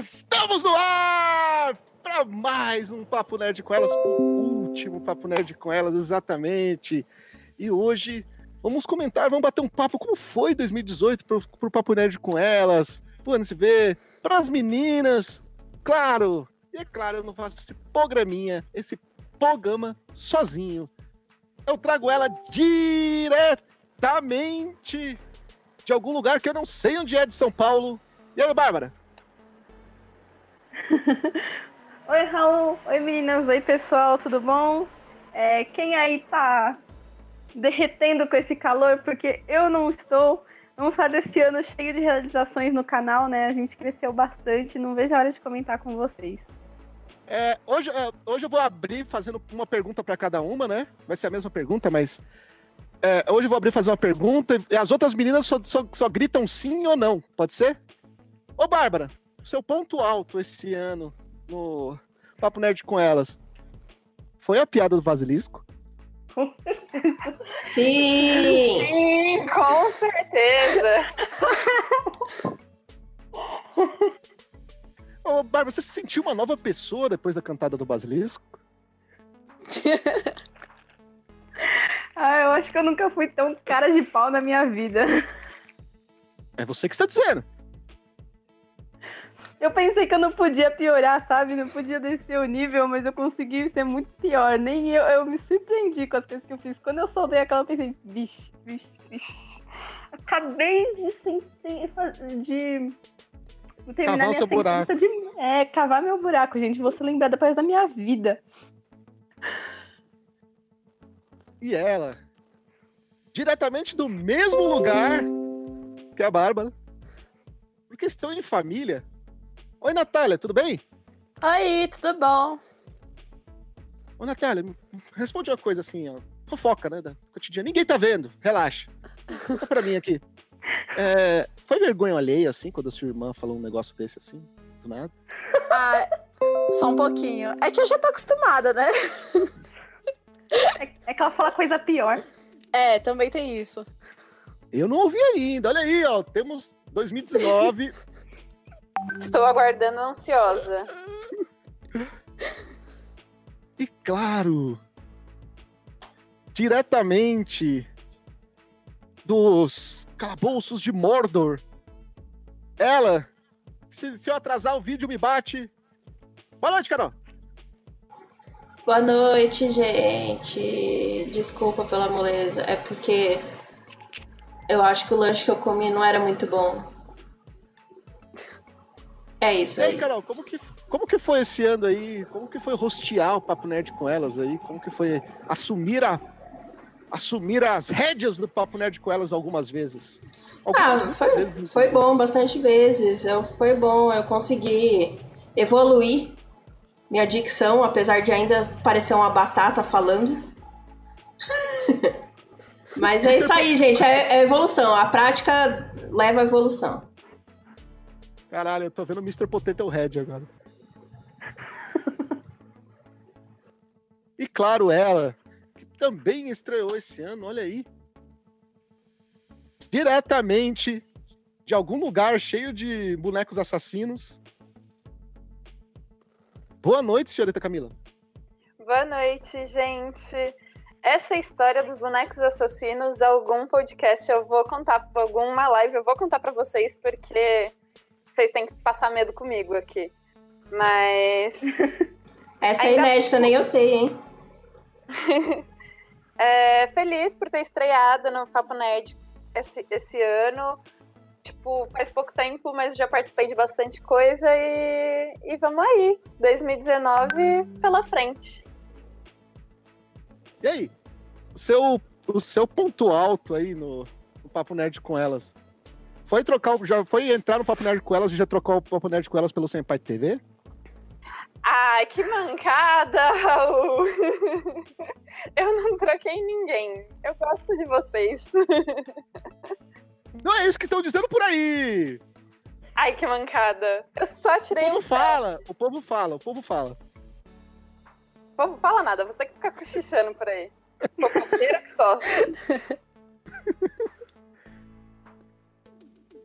Estamos no ar para mais um Papo Nerd com elas, o último Papo Nerd com elas, exatamente. E hoje vamos comentar, vamos bater um papo como foi 2018 pro, pro Papo Nerd com elas, pro NSV, para as meninas, claro. E é claro, eu não faço esse programinha, esse programa sozinho. Eu trago ela diretamente de algum lugar que eu não sei onde é de São Paulo. E aí, Bárbara? Oi, Raul. Oi, meninas. Oi, pessoal. Tudo bom? É, quem aí tá derretendo com esse calor? Porque eu não estou. Vamos fazer esse ano cheio de realizações no canal, né? A gente cresceu bastante. Não vejo a hora de comentar com vocês. É, hoje, é, hoje eu vou abrir fazendo uma pergunta para cada uma, né? Vai ser a mesma pergunta, mas. É, hoje eu vou abrir fazer uma pergunta e as outras meninas só, só, só gritam sim ou não. Pode ser? Ô, Bárbara, seu ponto alto esse ano no Papo Nerd com elas foi a piada do Basilisco? Com certeza. Sim! Sim, com certeza. Ô, Bárbara, você se sentiu uma nova pessoa depois da cantada do Basilisco? ah, eu acho que eu nunca fui tão cara de pau na minha vida. É você que está dizendo. Eu pensei que eu não podia piorar, sabe? Não podia descer o nível, mas eu consegui ser muito pior. Nem eu, eu me surpreendi com as coisas que eu fiz. Quando eu soldei aquela, eu pensei, vixe, vixe, vixe. Acabei de, de, de terminar Cavar minha seu buraco. de. É, cavar meu buraco, gente. Vou ser lembrada depois da minha vida. E ela, diretamente do mesmo lugar que a Bárbara, por questão de família. Oi, Natália, tudo bem? Oi, tudo bom? Ô, Natália, responde uma coisa assim, ó. Fofoca, né? Da cotidiana. Ninguém tá vendo, relaxa. Conta pra mim aqui. É, foi vergonha alheia, assim, quando a sua irmã falou um negócio desse assim? Do nada? Ah, só um pouquinho. É que eu já tô acostumada, né? É, é que ela fala coisa pior. É, também tem isso. Eu não ouvi ainda. Olha aí, ó. Temos 2019. Estou aguardando ansiosa. e claro, diretamente dos calabouços de Mordor. Ela, se, se eu atrasar o vídeo, me bate. Boa noite, Carol. Boa noite, gente. Desculpa pela moleza. É porque eu acho que o lanche que eu comi não era muito bom. É isso E aí, aí. Carol, como que, como que foi esse ano aí? Como que foi rostear o Papo Nerd com elas aí? Como que foi assumir a assumir as rédeas do Papo Nerd com elas algumas vezes? Ah, Algumas foi, vezes. foi bom bastante vezes. Eu, foi bom, eu consegui evoluir minha dicção, apesar de ainda parecer uma batata falando. Mas é isso aí, gente. É, é evolução. A prática leva à evolução. Caralho, eu tô vendo Mr. Potato Head agora. e claro, ela, que também estreou esse ano, olha aí. Diretamente de algum lugar cheio de bonecos assassinos. Boa noite, senhorita Camila. Boa noite, gente. Essa história dos bonecos assassinos, algum podcast eu vou contar, alguma live eu vou contar pra vocês, porque vocês têm que passar medo comigo aqui. Mas Essa é inédita, nem eu sei, hein? é, feliz por ter estreado no Papo Nerd esse, esse ano. Tipo, faz pouco tempo, mas já participei de bastante coisa e, e vamos aí. 2019 pela frente. E aí? O seu, o seu ponto alto aí no, no Papo Nerd com elas. Foi trocar, o- já foi entrar no Papo Nerd com elas e já trocou o Papo Nerd com elas pelo Senpai TV? Ai, que mancada, Raul! Eu não troquei ninguém. Eu gosto de vocês. Não é isso que estão dizendo por aí! Ai, que mancada. Eu só O tirei povo um fala, o povo fala, o povo fala. Povo, fala nada, você que fica cochichando por aí. Fofoqueira que só.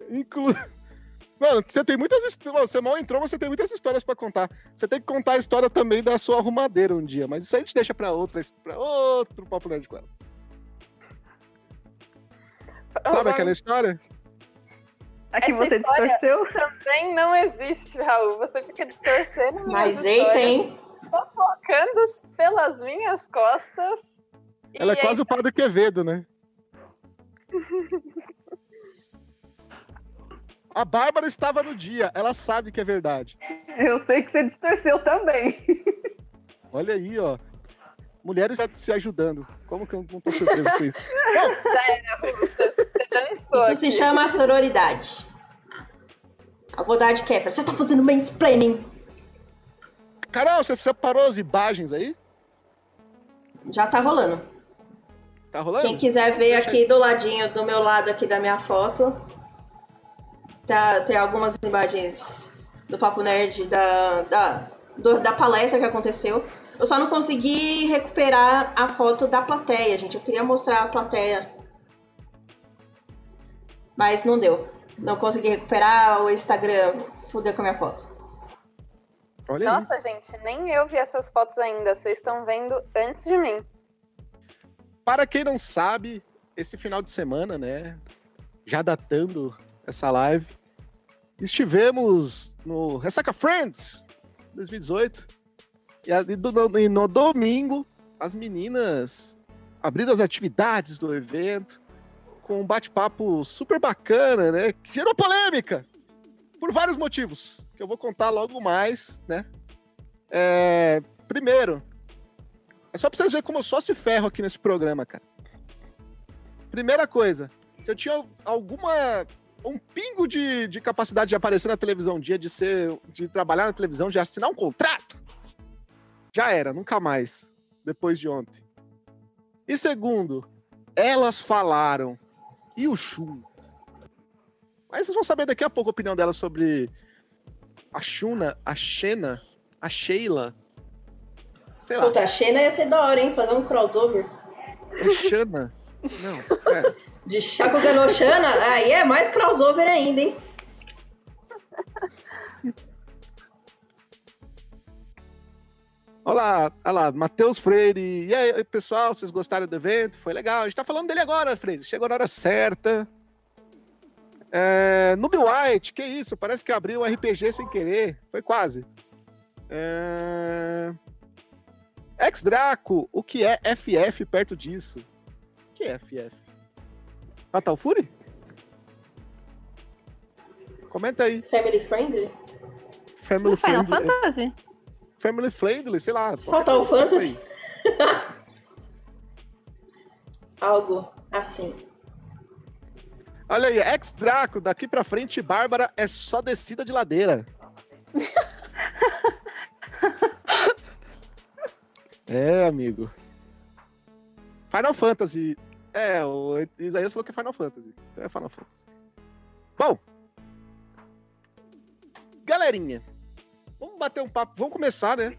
Inclu... Mano, você tem muitas histórias. Você mal entrou, mas você tem muitas histórias pra contar. Você tem que contar a história também da sua arrumadeira um dia, mas isso aí a gente deixa pra, outra, pra outro Papo Nerd com ela. Sabe aquela história? A que Essa você distorceu? Também não existe, Raul. Você fica distorcendo minhas Mas eita, hein? fofocando pelas minhas costas. Ela é quase o Padre Quevedo, né? A Bárbara estava no dia, ela sabe que é verdade. Eu sei que você distorceu também. Olha aí, ó. Mulheres se ajudando. Como que eu não tô surpreso com isso? Você dançou Isso se chama sororidade. Eu vou dar de Kéfera. Você tá fazendo mansplaining. Carol, você separou as imagens aí? Já tá rolando. Tá rolando? Quem quiser ver aqui do ladinho, do meu lado aqui da minha foto, tá, tem algumas imagens do Papo Nerd da, da, do- da palestra que aconteceu. Eu só não consegui recuperar a foto da plateia, gente. Eu queria mostrar a plateia. Mas não deu. Não consegui recuperar o Instagram. Fudeu com a minha foto. Olha aí. Nossa, gente, nem eu vi essas fotos ainda. Vocês estão vendo antes de mim. Para quem não sabe, esse final de semana, né? Já datando essa live, estivemos no Ressaca Friends 2018. E, no domingo, as meninas abriram as atividades do evento com um bate-papo super bacana, né? Que gerou polêmica por vários motivos, que eu vou contar logo mais, né? É, primeiro, é só pra vocês verem como eu só se ferro aqui nesse programa, cara. Primeira coisa, se eu tinha alguma. Um pingo de, de capacidade de aparecer na televisão um dia, de ser. de trabalhar na televisão, de assinar um contrato, já era, nunca mais. Depois de ontem. E segundo, elas falaram. E o Shun? Mas vocês vão saber daqui a pouco a opinião delas sobre a Shuna, a Xena, a Sheila. Sei lá. Puta, a Xena ia ser da hora, hein? Fazer um crossover. É Xana? Não, é. De Shakugan no Shana, aí é mais crossover ainda, hein? Olha lá, olha lá, Matheus Freire. E aí, pessoal, vocês gostaram do evento? Foi legal. A gente tá falando dele agora, Freire. Chegou na hora certa. É, Noob White, que isso? Parece que abriu um RPG sem querer. Foi quase. É... Ex Draco, o que é FF perto disso? Que é FF? Fatal Fury? Comenta aí. Family friendly? Family No Final Friendly. Fantasy? Family Friendly, sei lá. Fatal Fantasy? Algo assim. Olha aí, ex Draco, daqui pra frente, Bárbara é só descida de ladeira. é, amigo. Final Fantasy. É, o Isaías falou que é Final Fantasy. Então é Final Fantasy. Bom. Galerinha, vamos bater um papo. Vamos começar, né?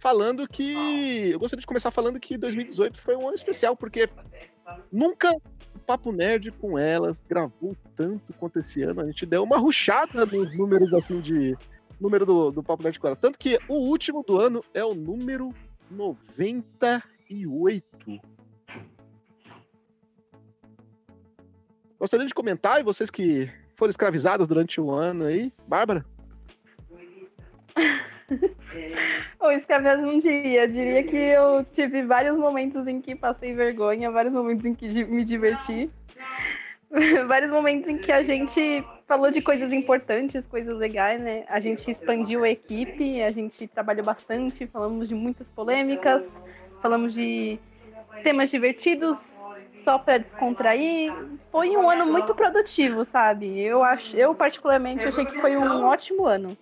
Falando que. Eu gostaria de começar falando que 2018 foi um ano especial, porque nunca o Papo Nerd com elas gravou tanto quanto esse ano. A gente deu uma ruchada nos números assim de. Número do, do Papo Nerd com ela. Tanto que o último do ano é o número 98. Gostaria de comentar, e vocês que foram escravizadas durante o ano aí, Bárbara? Ou escravizados um dia. Diria que eu tive vários momentos em que passei vergonha, vários momentos em que me diverti. vários momentos em que a gente falou de coisas importantes, coisas legais, né? A gente expandiu a equipe, a gente trabalhou bastante, falamos de muitas polêmicas, falamos de temas divertidos, só para descontrair. Foi um ano muito produtivo, sabe? Eu acho, eu particularmente achei que foi um ótimo ano.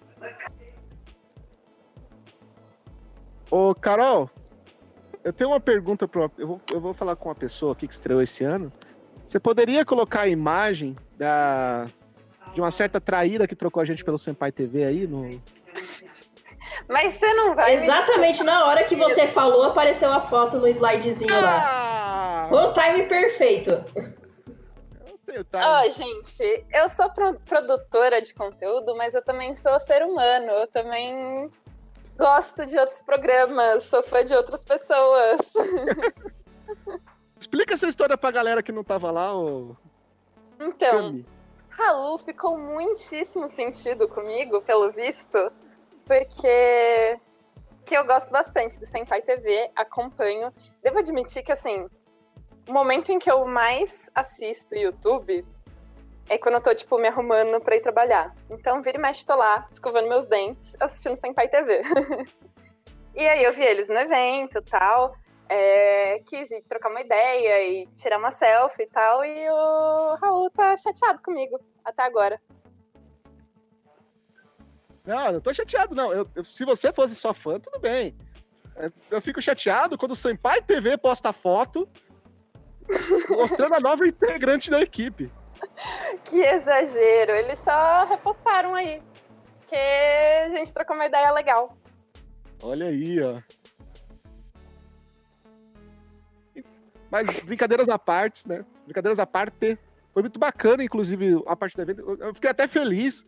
Ô, Carol, eu tenho uma pergunta para eu vou, eu vou falar com uma pessoa aqui que estreou esse ano. Você poderia colocar a imagem da de uma certa traíra que trocou a gente pelo Senpai TV aí no Mas você não vai. me Exatamente na hora que você falou, apareceu a foto no slidezinho lá. Ah! O time perfeito. Eu, tenho Ó, time. gente, eu sou pro- produtora de conteúdo, mas eu também sou ser humano. Eu também gosto de outros programas, sou fã de outras pessoas. Explica essa história pra galera que não tava lá, ô Então, Cami. Raul ficou muitíssimo sentido comigo, pelo visto, porque que eu gosto bastante do Senpai TV, acompanho. Devo admitir que, assim, o momento em que eu mais assisto YouTube é quando eu tô, tipo, me arrumando pra ir trabalhar. Então, vira e mexe, tô lá, escovando meus dentes, assistindo Senpai TV. e aí eu vi eles no evento e tal. é, quis trocar uma ideia e tirar uma selfie e tal. E o Raul tá chateado comigo até agora. Não, não tô chateado, não. Eu- eu- se você fosse só fã, tudo bem. É, Eu fico chateado quando o Senpai TV posta foto mostrando a nova integrante da equipe. Que exagero! Eles só repostaram aí. Que a gente trocou uma ideia legal. Olha aí, ó. Mas brincadeiras à parte, né? Brincadeiras à parte. Foi muito bacana, inclusive, a parte do evento. Eu- Eu fiquei até feliz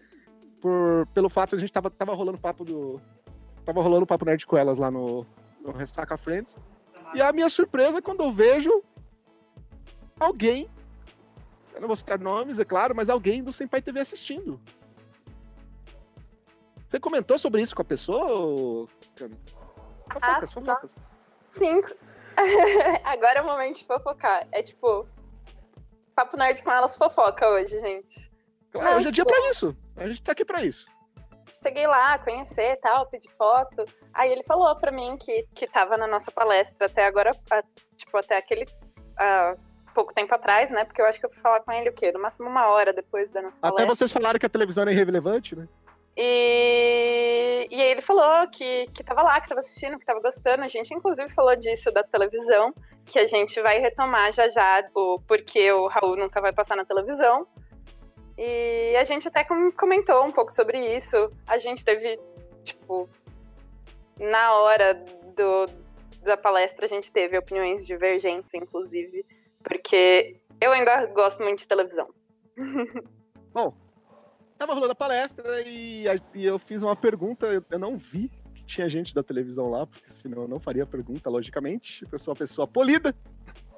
por, pelo fato de a gente tava, tava rolando papo do. Tava rolando papo nerd com elas lá no, no Ressaca Friends. E a minha surpresa é quando eu vejo alguém. Eu não vou citar nomes, é claro, mas alguém do Senpai TV assistindo. Você comentou sobre isso com a pessoa, Cami? Fofocas, Ah, fofocas. Cinco. Agora é o momento de fofocar. É tipo. Papo nerd com elas fofoca hoje, gente. Claro, Não, hoje é dia pra isso. A gente tá aqui pra isso. Cheguei lá, conhecer e tal, pedir foto. Aí ele falou pra mim que, que tava na nossa palestra até agora, a- tipo, até aquele. ah, pouco tempo atrás, né? Porque eu acho que eu fui falar com ele o quê? No máximo uma hora depois da nossa Até palestra. vocês falaram que a televisão é irrelevante, né? E, e aí ele falou que, que tava lá, que tava assistindo, que tava gostando. A gente, inclusive, falou disso da televisão, que a gente vai retomar já já, o porquê o Raul nunca vai passar na televisão. E a gente até com- comentou um pouco sobre isso. A gente teve, tipo, na hora do, da palestra, a gente teve opiniões divergentes, inclusive, porque eu ainda gosto muito de televisão. Tava rolando a palestra e, e eu fiz uma pergunta, eu, eu não vi que tinha gente da televisão lá, porque senão eu não faria a pergunta, logicamente. Eu sou uma pessoa polida.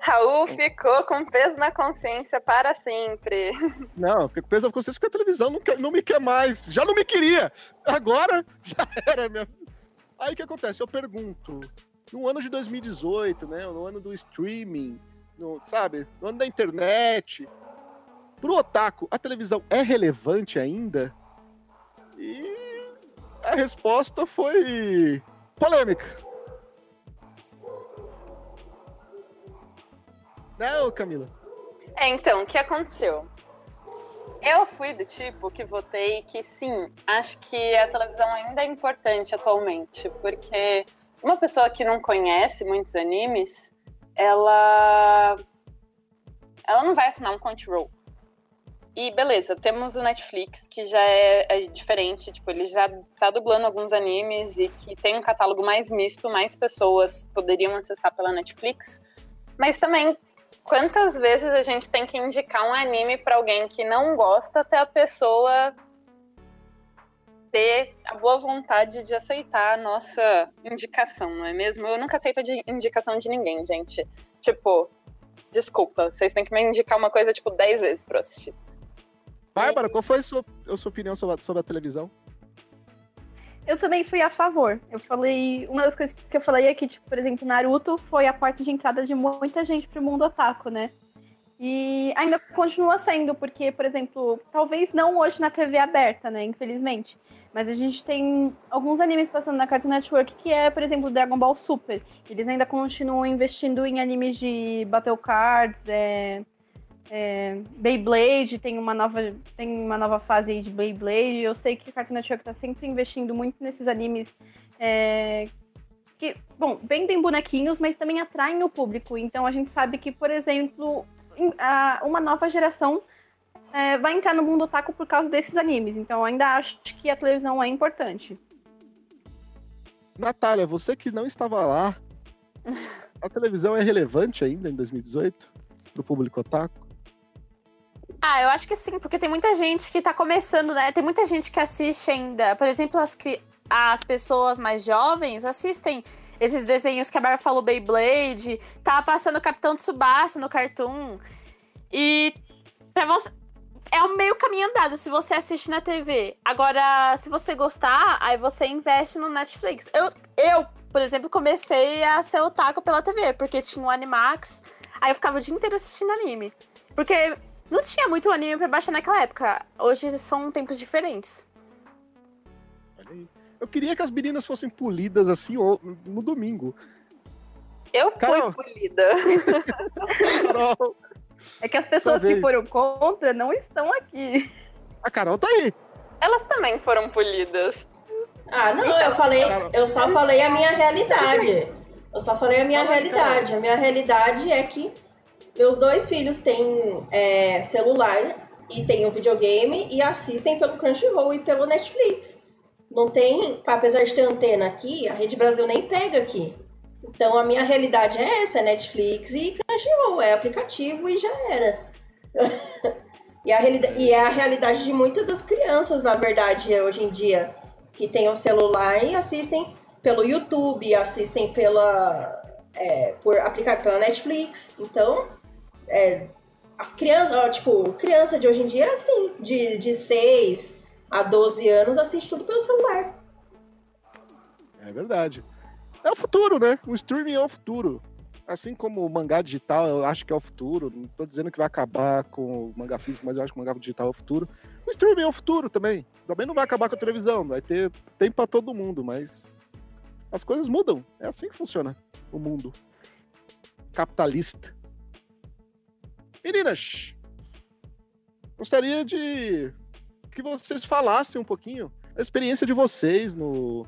Raul ficou com peso na consciência para sempre. Não, fico preso com vocês porque a televisão não, quer- não me quer mais. Já não me queria. Agora já era minha. Aí o que acontece? Eu pergunto, no ano de 2018, né? No ano do streaming, no, sabe? No ano da internet. Pro otaku, a televisão é relevante ainda? E a resposta foi polêmica. Não, Camila. É, então, o que aconteceu? Eu fui do tipo que votei que sim, acho que a televisão ainda é importante atualmente, porque uma pessoa que não conhece muitos animes, ela ela não vai assinar um Crunchyroll. E beleza, temos o Netflix, que já é, é diferente, tipo, ele já tá dublando alguns animes e que tem um catálogo mais misto, mais pessoas poderiam acessar pela Netflix. Mas também quantas vezes a gente tem que indicar um anime pra alguém que não gosta até a pessoa ter a boa vontade de aceitar a nossa indicação, não é mesmo? Eu nunca aceito de indicação de ninguém, gente. Tipo, desculpa, vocês têm que me indicar uma coisa, tipo, 10 vezes pra eu assistir. Bárbara, qual foi a sua, a sua opinião sobre a, sobre a televisão? Eu também fui a favor. Eu falei. Uma das coisas que eu falei é que, tipo, por exemplo, Naruto foi a porta de entrada de muita gente pro mundo otaku, né? E ainda continua sendo, porque, por exemplo, talvez não hoje na TV aberta, né? Infelizmente. Mas a gente tem alguns animes passando na Cartoon Network que é, por exemplo, Dragon Ball Super. Eles ainda continuam investindo em animes de Battle Cards, é, é, Beyblade, tem uma nova tem uma nova fase aí de Beyblade. Eu sei que a Cartoon Network tá sempre investindo muito nesses animes é, que, bom, vendem bonequinhos, mas também atraem o público. Então a gente sabe que, por exemplo, a- uma nova geração é, vai entrar no mundo otaku por causa desses animes. Então eu ainda acho que a televisão é importante. Natália, você que não estava lá, a televisão é relevante ainda em 2018 pro público otaku? Ah, eu acho que sim, porque tem muita gente que tá começando, né? Tem muita gente que assiste ainda. Por exemplo, as, as pessoas mais jovens assistem esses desenhos que a Bárbara falou, Beyblade, tava passando o Capitão Tsubasa no Cartoon. E pra você. É um meio caminho andado se você assiste na TV. Agora, se você gostar, aí você investe no Netflix. Eu, eu por exemplo, comecei a ser otaku pela TV, porque tinha um Animax. Aí eu ficava o dia inteiro assistindo anime. Porque não tinha muito anime pra baixar naquela época. Hoje são tempos diferentes. Eu queria que as meninas fossem polidas assim no domingo. Eu Carol. fui polida. Carol. É que as pessoas que foram contra não estão aqui. A Carol tá aí. Elas também foram polidas. Ah, não, eu falei, eu só falei a minha realidade. Eu só falei a minha realidade. A minha realidade é que meus dois filhos têm é, celular e têm um videogame e assistem pelo Crunchyroll e pelo Netflix. Não tem, apesar de ter antena aqui, a Rede Brasil nem pega aqui. Então a minha realidade é essa, é Netflix e Crunchyroll, é aplicativo e já era. e, a e é a realidade de muitas das crianças, na verdade, hoje em dia, que têm o celular e assistem pelo YouTube, assistem pela é, por aplicar pela Netflix. Então, é, as crianças, tipo, criança de hoje em dia é assim, de, de 6 há 12 anos assiste tudo pelo celular. É verdade. É o futuro, né? O streaming é o futuro. Assim como o mangá digital, eu acho que é o futuro. Não tô dizendo que vai acabar com o mangá físico, mas eu acho que o mangá digital é o futuro. O streaming é o futuro também. Também não vai acabar com a televisão, vai ter tempo para todo mundo, mas as coisas mudam. É assim que funciona o mundo capitalista. Meninas, gostaria de que vocês falassem um pouquinho da experiência de vocês no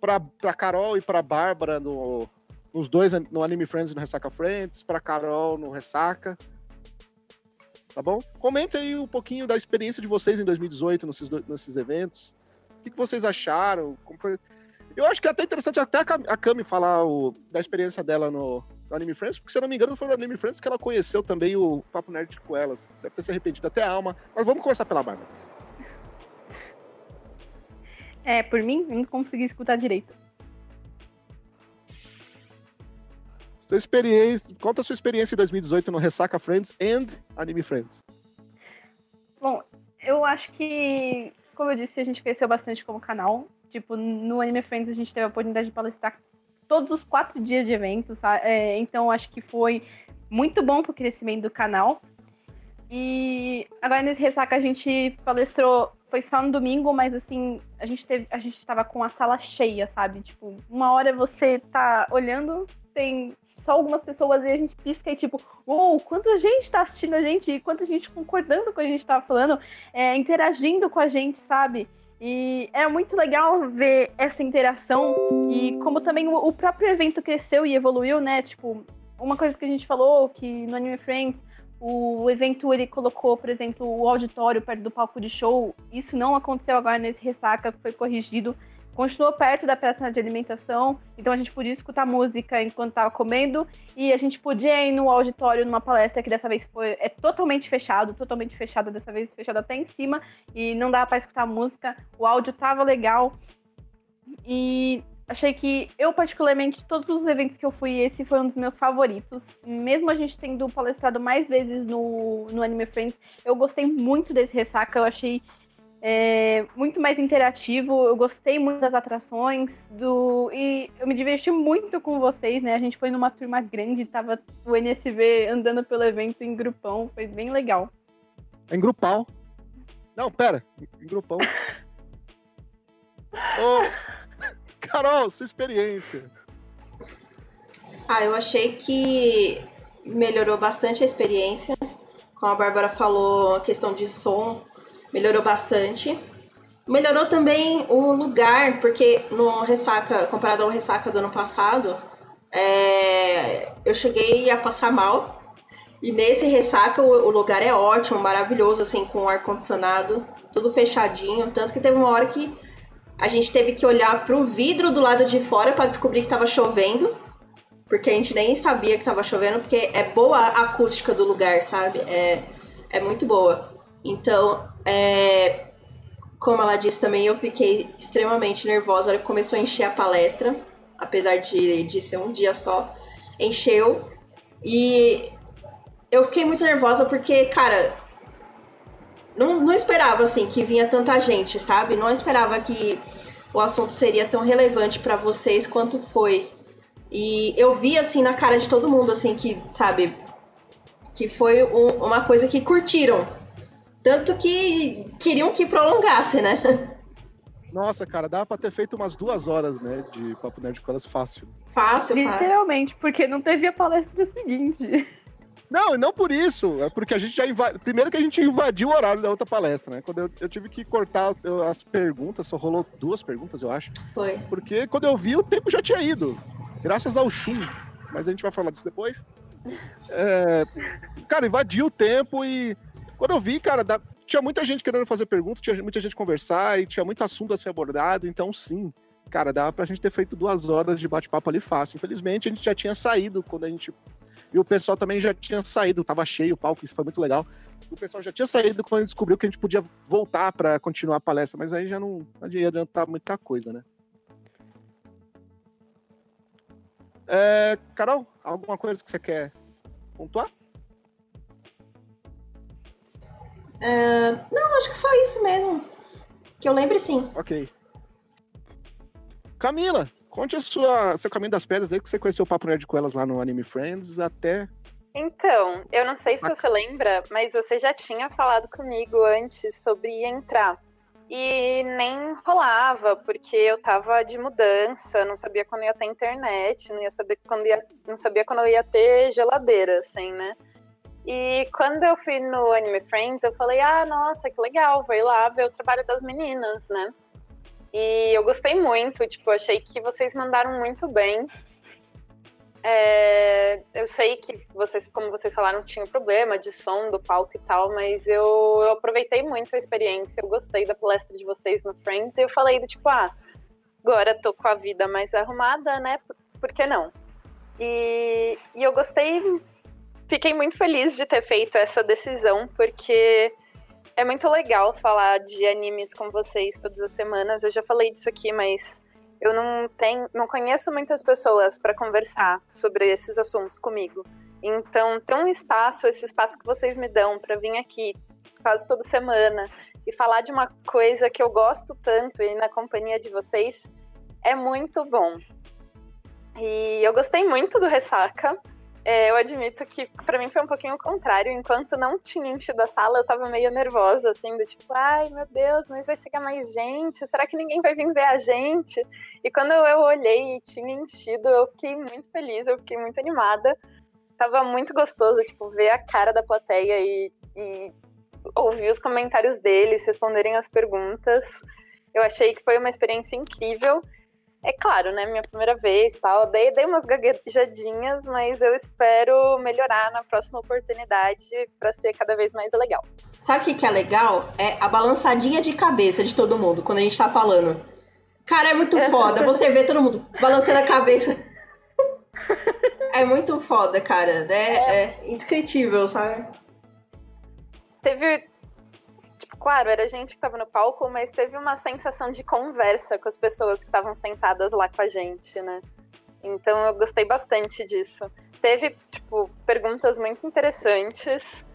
para para Carol e para Bárbara no nos dois no Anime Friends e no Ressaca Friends, para Carol no Ressaca. Tá bom? Comente aí um pouquinho da experiência de vocês em 2018 nesses, nesses eventos. O que, que vocês acharam? Como foi? Eu acho que é até interessante até a Cami falar o, da experiência dela no Anime Friends, porque se eu não me engano foi no Anime Friends que ela conheceu também o Papo Nerd com elas. Deve ter se arrependido até a alma. Mas vamos começar pela Bárbara. É, por mim, eu não consegui escutar direito. Sua experiência, conta a sua experiência em 2018 no Ressaca Friends and Anime Friends. Bom, eu acho que, como eu disse, a gente cresceu bastante como canal. Tipo, no Anime Friends a gente teve a oportunidade de palestrar todos os quatro dias de eventos, é, então acho que foi muito bom pro crescimento do canal. E agora nesse ressaca a gente palestrou, foi só no domingo, mas assim, a gente teve, a gente tava com a sala cheia, sabe? Tipo, uma hora você tá olhando, tem só algumas pessoas e a gente pisca e tipo, uou, quanta gente tá assistindo a gente, quanta gente concordando com o que a gente tava falando, é, interagindo com a gente, sabe? E é muito legal ver essa interação e como também o próprio evento cresceu e evoluiu, né? Tipo, uma coisa que a gente falou que no Anime Friends o evento ele colocou, por exemplo, o auditório perto do palco de show. Isso não aconteceu agora nesse ressaca, foi corrigido continuou perto da praça de alimentação, então a gente podia escutar música enquanto estava comendo e a gente podia ir no auditório numa palestra que dessa vez foi é totalmente fechado, totalmente fechado, dessa vez fechado até em cima e não dava para escutar música. O áudio tava legal e achei que eu particularmente todos os eventos que eu fui esse foi um dos meus favoritos. Mesmo a gente tendo palestrado mais vezes no no Anime Friends, eu gostei muito desse ressaca, eu achei é, muito mais interativo. Eu gostei muito das atrações do e eu me diverti muito com vocês, né? A gente foi numa turma grande, tava o NSV andando pelo evento em grupão, foi bem legal. Em grupal? Não, pera, em grupão. Ô, Carol, sua experiência. Ah, eu achei que melhorou bastante a experiência. Como a Bárbara falou, a questão de som melhorou bastante. Melhorou também o lugar, porque no ressaca, comparado ao ressaca do ano passado, é, eu cheguei a passar mal. E nesse ressaca o, o lugar é ótimo, maravilhoso, assim, com ar-condicionado, tudo fechadinho. Tanto que teve uma hora que a gente teve que olhar pro vidro do lado de fora para descobrir que tava chovendo. Porque a gente nem sabia que tava chovendo, porque é boa a acústica do lugar, sabe? É, é muito boa. Então, é, como ela disse também, eu fiquei extremamente nervosa na hora que começou a encher a palestra, apesar de, de ser um dia só, encheu. E eu fiquei muito nervosa porque, cara, não, não esperava assim que vinha tanta gente, sabe? Não esperava que o assunto seria tão relevante para vocês quanto foi. E eu vi assim na cara de todo mundo assim que, sabe, que foi um, uma coisa que curtiram. Tanto que queriam que prolongasse, né? Nossa, cara, dava pra ter feito umas duas horas, né, de Papo Nerd com elas fácil. Fácil, fácil. Literalmente, porque não teve a palestra seguinte. Não, e não por isso. É porque a gente já invadiu. Primeiro que a gente invadiu o horário da outra palestra, né? Quando eu, eu tive que cortar eu, as perguntas, só rolou duas perguntas, eu acho. Foi. Porque quando eu vi, o tempo já tinha ido. Graças ao Shun. Mas a gente vai falar disso depois. É, cara, invadiu o tempo e. Quando eu vi, cara, da, tinha muita gente querendo fazer perguntas, tinha muita gente conversar e tinha muito assunto a ser abordado, então sim. Cara, dava pra gente ter feito duas horas de bate-papo ali fácil. Infelizmente, a gente já tinha saído quando a gente e o pessoal também já tinha saído, tava cheio o palco, isso foi muito legal. O pessoal já tinha saído quando descobriu que a gente podia voltar para continuar a palestra, mas aí já não, não ia adiantar muita coisa, né? É, Carol, alguma coisa que você quer pontuar? É, não, acho que só isso mesmo. Que eu lembre sim. Ok. Camila, Conte a sua, seu caminho das pedras aí, que você conheceu o Papo Nerd com elas lá no Anime Friends até. Então, eu não sei se você lembra, mas você já tinha falado comigo antes sobre entrar. E nem rolava, porque eu tava de mudança, não sabia quando ia ter internet, não ia saber quando ia, não sabia quando eu ia ter geladeira, assim, né? E quando eu fui no Anime Friends, eu falei, ah, nossa, que legal, vou ir lá ver o trabalho das meninas, né? E eu gostei muito, tipo, achei que vocês mandaram muito bem. É, eu sei que vocês, como vocês falaram, tinha problema de som do palco e tal, mas eu, eu, aproveitei muito a experiência, eu gostei da palestra de vocês no Friends, e eu falei do tipo, ah, agora tô com a vida mais arrumada, né? Por, por que não? E, e eu gostei, fiquei muito feliz de ter feito essa decisão, porque é muito legal falar de animes com vocês todas as semanas. Eu já falei disso aqui, mas eu não tenho, não conheço muitas pessoas para conversar sobre esses assuntos comigo. Então, ter um espaço, esse espaço que vocês me dão para vir aqui quase toda semana e falar de uma coisa que eu gosto tanto e na companhia de vocês é muito bom. E eu gostei muito do Ressaca. É, eu admito que para mim foi um pouquinho o contrário. Enquanto não tinha enchido a sala, eu tava meio nervosa, assim, do tipo, ai meu Deus, mas vai chegar mais gente, será que ninguém vai vir ver a gente? E quando eu olhei e tinha enchido, eu fiquei muito feliz, eu fiquei muito animada. Tava muito gostoso, tipo, ver a cara da plateia e, e ouvir os comentários deles, responderem as perguntas. Eu achei que foi uma experiência incrível. É claro, né? Minha primeira vez tal. Dei, dei umas gaguejadinhas, mas eu espero melhorar na próxima oportunidade para ser cada vez mais legal. Sabe o que, que é legal? É a balançadinha de cabeça de todo mundo quando a gente tá falando. Cara, é muito foda. Você vê todo mundo balançando a cabeça. é muito foda, cara. É, é indescritível, sabe? Teve claro, era gente que estava no palco, mas teve uma sensação de conversa com as pessoas que estavam sentadas lá com a gente, né? Então eu gostei bastante disso. Teve, tipo, perguntas muito interessantes.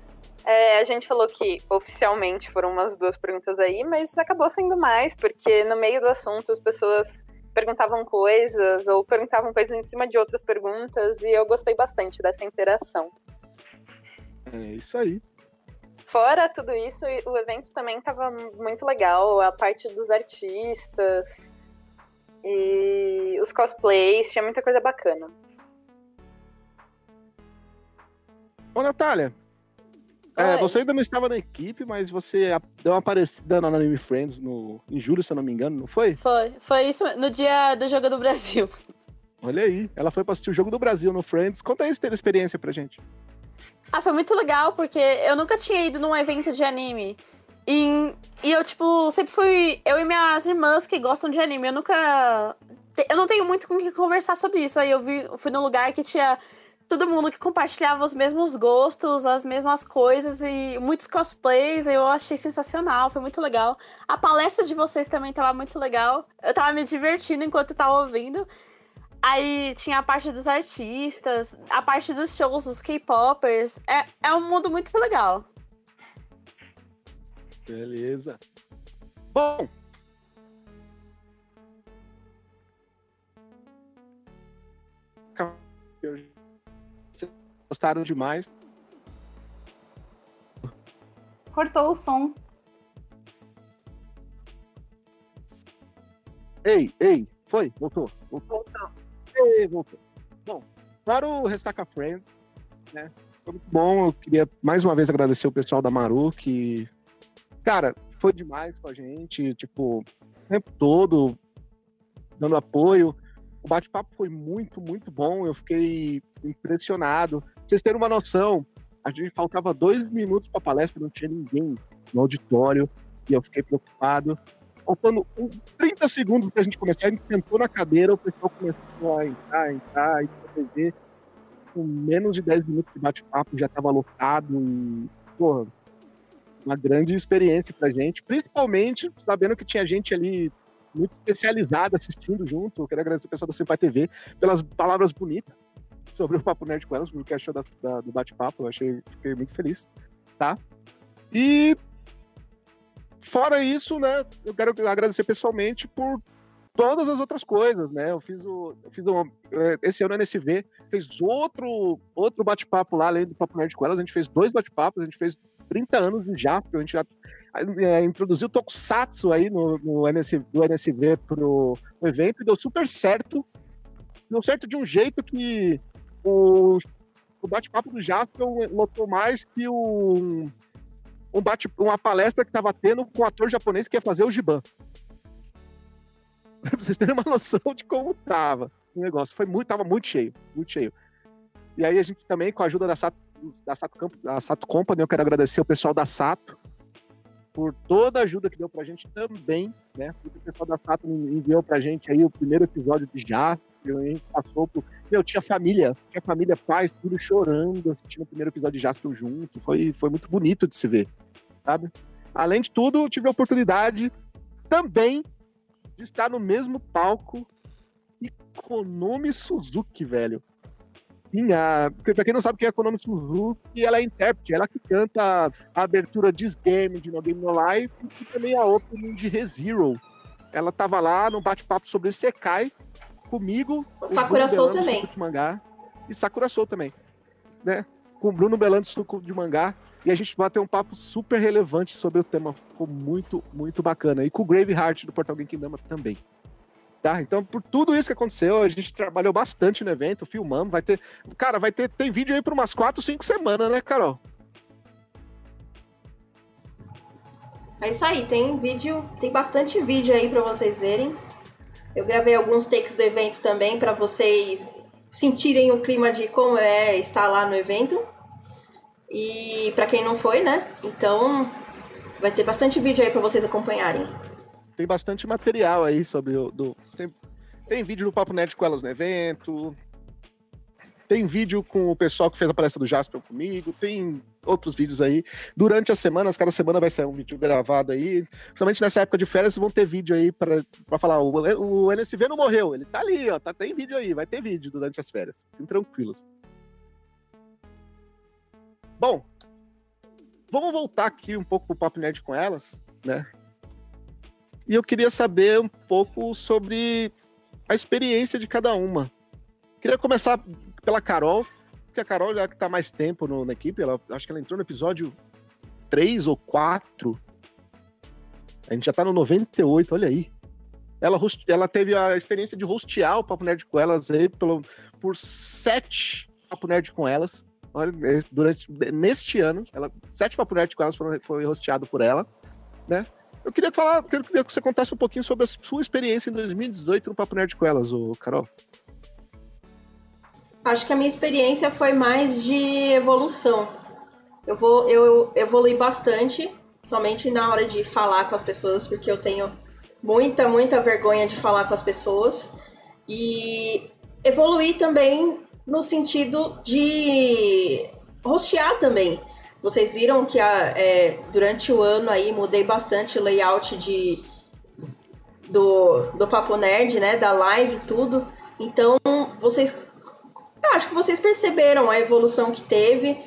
É, a gente falou que oficialmente foram umas duas perguntas aí, mas acabou sendo mais, porque no meio do assunto as pessoas perguntavam coisas ou perguntavam coisas em cima de outras perguntas e eu gostei bastante dessa interação. É isso aí. Fora tudo isso, o evento também estava muito legal, a parte dos artistas e os cosplays, tinha muita coisa bacana. Ô, Natália, é, você ainda não estava na equipe, mas você deu uma aparecida no Anime Friends no, em julho, se eu não me engano, não foi? Foi, foi isso no dia do Jogo do Brasil. Olha aí, ela foi para assistir o Jogo do Brasil no Friends. Conta aí a experiência pra gente. Ah, foi muito legal, porque eu nunca tinha ido num evento de anime. E, e eu, tipo, sempre fui. Eu e minhas irmãs que gostam de anime. Eu nunca. Eu não tenho muito com que conversar sobre isso. Aí eu vi, fui num lugar que tinha todo mundo que compartilhava os mesmos gostos, as mesmas coisas e muitos cosplays. Eu achei sensacional, foi muito legal. A palestra de vocês também tava muito legal. Eu tava me divertindo enquanto tava ouvindo. Aí tinha a parte dos artistas, a parte dos shows, dos K-popers. É, é um mundo muito legal. Beleza. Bom. Vocês gostaram demais. Cortou o som. Ei, ei, foi? Voltou. Voltou. Voltou. Voltou. Bom, para o Restaca Friends, né? Foi muito bom. Eu queria mais uma vez agradecer o pessoal da Maru, que, cara, foi demais com a gente, tipo, o tempo todo, dando apoio. O bate-papo foi muito, muito bom. Eu fiquei impressionado. Pra vocês terem uma noção, a gente faltava dois minutos para a palestra, não tinha ninguém no auditório, e eu fiquei preocupado. Faltando um, 30 segundos para a gente começar, a gente sentou na cadeira, o pessoal começou a entrar, entrar, e ver. Com menos de 10 minutos de bate-papo já estava lotado. E, porra, uma grande experiência pra gente, principalmente sabendo que tinha gente ali muito especializada assistindo junto. Eu quero agradecer o pessoal da Simpai TV pelas palavras bonitas sobre o Papo Nerd com elas, o que achou da, da, do bate-papo. Eu achei, fiquei muito feliz, tá? E fora isso, né, eu quero agradecer pessoalmente por todas as outras coisas, né? Eu fiz o, eu fiz o esse ano a NSV fez outro outro bate-papo lá além do Papo Nerd com elas, a gente fez dois bate-papos, a gente fez 30 anos de Jasper, a gente já é, introduziu o Tokusatsu aí no, no NSV, do NSV pro, pro evento e deu super certo. Deu certo de um jeito que o, o bate-papo do Jasper lotou mais que o, um bate, uma palestra que estava tendo com um ator japonês que ia fazer o Giban. pra vocês terem uma noção de como tava o negócio. Foi muito, tava muito cheio, muito cheio. E aí a gente também, com a ajuda da Sato, da Sato, Camp, da Sato Company, eu quero agradecer o pessoal da Sato por toda a ajuda que deu pra gente também, né? O pessoal da Sato enviou pra gente aí o primeiro episódio de Jasper, a gente passou por... Meu, tinha família, tinha família, pais, tudo chorando, assistindo o primeiro episódio de Jasper junto. Foi, foi muito bonito de se ver, sabe? Além de tudo, tive a oportunidade também de estar no mesmo palco e Konami Suzuki, velho. Sim, a, pra quem não sabe quem é Konami Suzuki, ela é intérprete, ela que canta a abertura de Game, de No Game No Life, e também a opening de ReZero. Ela tava lá no bate-papo sobre Sekai, comigo. O Sakura Soul também. De mangá, e Sakura Soul também, né? Com o Bruno Belando Suco de mangá. E a gente bateu um papo super relevante sobre o tema. Ficou muito, muito bacana. E com o Graveheart do Portal Genkidama também. Tá, então, por tudo isso que aconteceu, a gente trabalhou bastante no evento, filmamos, vai ter. Cara, vai ter. Tem vídeo aí por umas 4, 5 semanas, né, Carol? É isso aí, tem vídeo, tem bastante vídeo aí para vocês verem. Eu gravei alguns takes do evento também para vocês sentirem o clima de como é estar lá no evento. E para quem não foi, né? Então vai ter bastante vídeo aí para vocês acompanharem tem bastante material aí sobre o. Do, tem, tem vídeo do Papo Nerd com elas no evento. Tem vídeo com o pessoal que fez a palestra do Jasper comigo. Tem outros vídeos aí. Durante as semanas, cada semana vai sair um vídeo gravado aí. Principalmente nessa época de férias, vão ter vídeo aí para falar: o, o NSV não morreu, ele tá ali, ó. Tá, tem vídeo aí, vai ter vídeo durante as férias. Fiquem tranquilos. Bom, vamos voltar aqui um pouco pro Papo Nerd com elas, né? E eu queria saber um pouco sobre a experiência de cada uma. Queria começar pela Carol, porque a Carol já que está mais tempo no, na equipe, ela, acho que ela entrou no episódio 3 ou 4. A gente já está no 98, olha aí. Ela, host, ela teve a experiência de hostear o Papo Nerd com elas aí pelo, por sete Papo Nerd com elas. Olha, durante, neste ano, ela, sete Papo Nerd com elas foram, foi hosteado por ela, né? Eu queria falar, queria que você contasse um pouquinho sobre a sua experiência em 2018 no Papo Nerd com elas, o Carol. Acho que a minha experiência foi mais de evolução. Eu vou eu evolui bastante, somente na hora de falar com as pessoas, porque eu tenho muita, muita vergonha de falar com as pessoas. E evoluir também no sentido de rostear também. Vocês viram que a, é, durante o ano aí mudei bastante o layout de, do, do Papo Nerd, né? Da live e tudo. Então, vocês. Eu acho que vocês perceberam a evolução que teve.